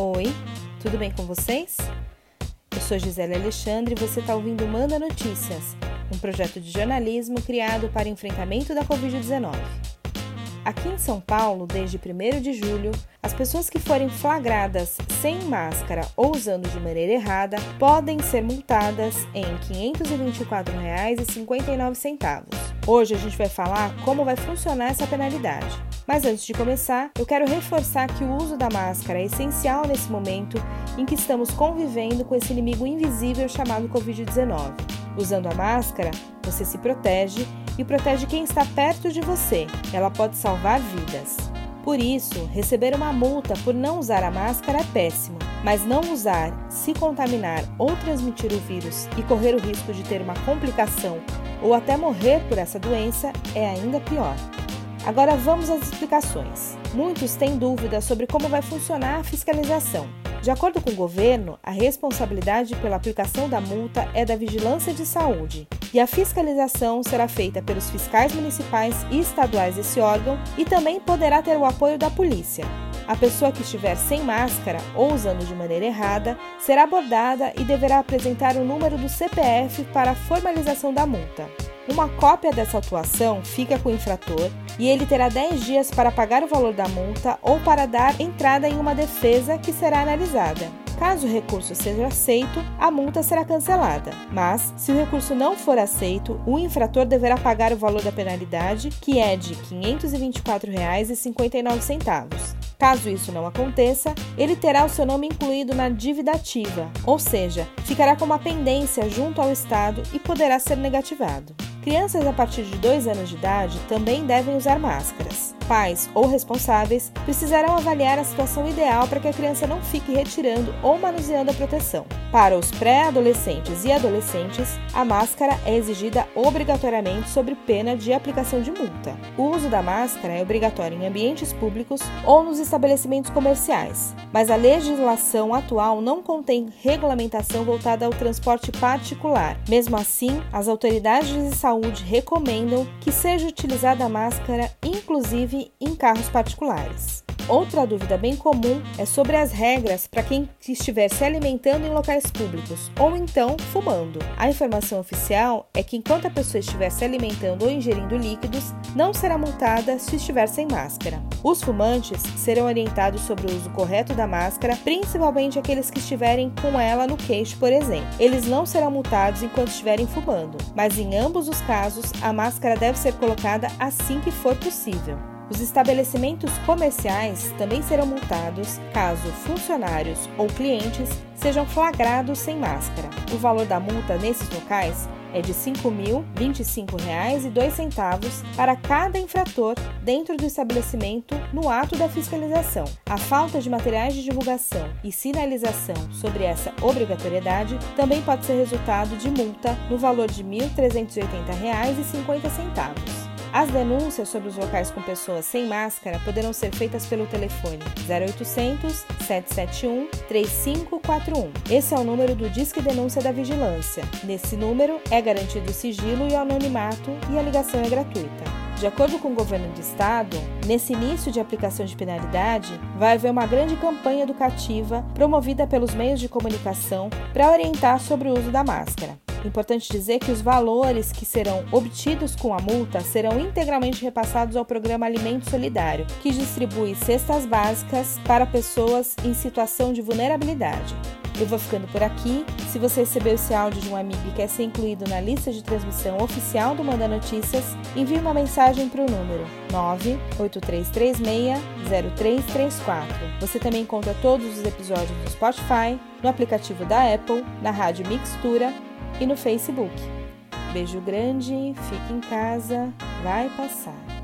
Oi, tudo bem com vocês? Eu sou Gisele Alexandre e você está ouvindo Manda Notícias, um projeto de jornalismo criado para enfrentamento da Covid-19. Aqui em São Paulo, desde 1 de julho, as pessoas que forem flagradas sem máscara ou usando de maneira errada podem ser multadas em R$ 524,59. Hoje a gente vai falar como vai funcionar essa penalidade. Mas antes de começar, eu quero reforçar que o uso da máscara é essencial nesse momento em que estamos convivendo com esse inimigo invisível chamado Covid-19. Usando a máscara, você se protege e protege quem está perto de você. Ela pode salvar vidas. Por isso, receber uma multa por não usar a máscara é péssimo, mas não usar, se contaminar ou transmitir o vírus e correr o risco de ter uma complicação ou até morrer por essa doença é ainda pior. Agora vamos às explicações. Muitos têm dúvidas sobre como vai funcionar a fiscalização. De acordo com o governo, a responsabilidade pela aplicação da multa é da Vigilância de Saúde e a fiscalização será feita pelos fiscais municipais e estaduais desse órgão e também poderá ter o apoio da polícia. A pessoa que estiver sem máscara ou usando de maneira errada será abordada e deverá apresentar o número do CPF para a formalização da multa. Uma cópia dessa atuação fica com o infrator e ele terá 10 dias para pagar o valor da multa ou para dar entrada em uma defesa que será analisada. Caso o recurso seja aceito, a multa será cancelada. Mas, se o recurso não for aceito, o infrator deverá pagar o valor da penalidade, que é de R$ 524,59. Caso isso não aconteça, ele terá o seu nome incluído na dívida ativa, ou seja, ficará com uma pendência junto ao Estado e poderá ser negativado. Crianças a partir de 2 anos de idade também devem usar máscaras. Pais ou responsáveis precisarão avaliar a situação ideal para que a criança não fique retirando ou manuseando a proteção. Para os pré-adolescentes e adolescentes, a máscara é exigida obrigatoriamente sob pena de aplicação de multa. O uso da máscara é obrigatório em ambientes públicos ou nos estabelecimentos comerciais, mas a legislação atual não contém regulamentação voltada ao transporte particular. Mesmo assim, as autoridades de saúde recomendam que seja utilizada a máscara, inclusive em carros particulares. Outra dúvida bem comum é sobre as regras para quem estiver se alimentando em locais públicos ou então fumando. A informação oficial é que enquanto a pessoa estiver se alimentando ou ingerindo líquidos, não será multada se estiver sem máscara. Os fumantes serão orientados sobre o uso correto da máscara, principalmente aqueles que estiverem com ela no queixo, por exemplo. Eles não serão multados enquanto estiverem fumando, mas em ambos os casos, a máscara deve ser colocada assim que for possível. Os estabelecimentos comerciais também serão multados caso funcionários ou clientes sejam flagrados sem máscara. O valor da multa nesses locais é de R$ 5.025,02 para cada infrator dentro do estabelecimento no ato da fiscalização. A falta de materiais de divulgação e sinalização sobre essa obrigatoriedade também pode ser resultado de multa no valor de R$ 1.380,50. As denúncias sobre os locais com pessoas sem máscara poderão ser feitas pelo telefone 0800 771 3541. Esse é o número do Disque Denúncia da Vigilância. Nesse número é garantido o sigilo e o anonimato e a ligação é gratuita. De acordo com o governo do estado, nesse início de aplicação de penalidade, vai haver uma grande campanha educativa promovida pelos meios de comunicação para orientar sobre o uso da máscara. Importante dizer que os valores que serão obtidos com a multa serão integralmente repassados ao programa Alimento Solidário, que distribui cestas básicas para pessoas em situação de vulnerabilidade. Eu vou ficando por aqui. Se você recebeu esse áudio de um amigo e quer ser incluído na lista de transmissão oficial do Manda Notícias, envie uma mensagem para o número 983360334. Você também encontra todos os episódios no Spotify, no aplicativo da Apple, na rádio Mixtura e no Facebook. Beijo grande, fique em casa, vai passar.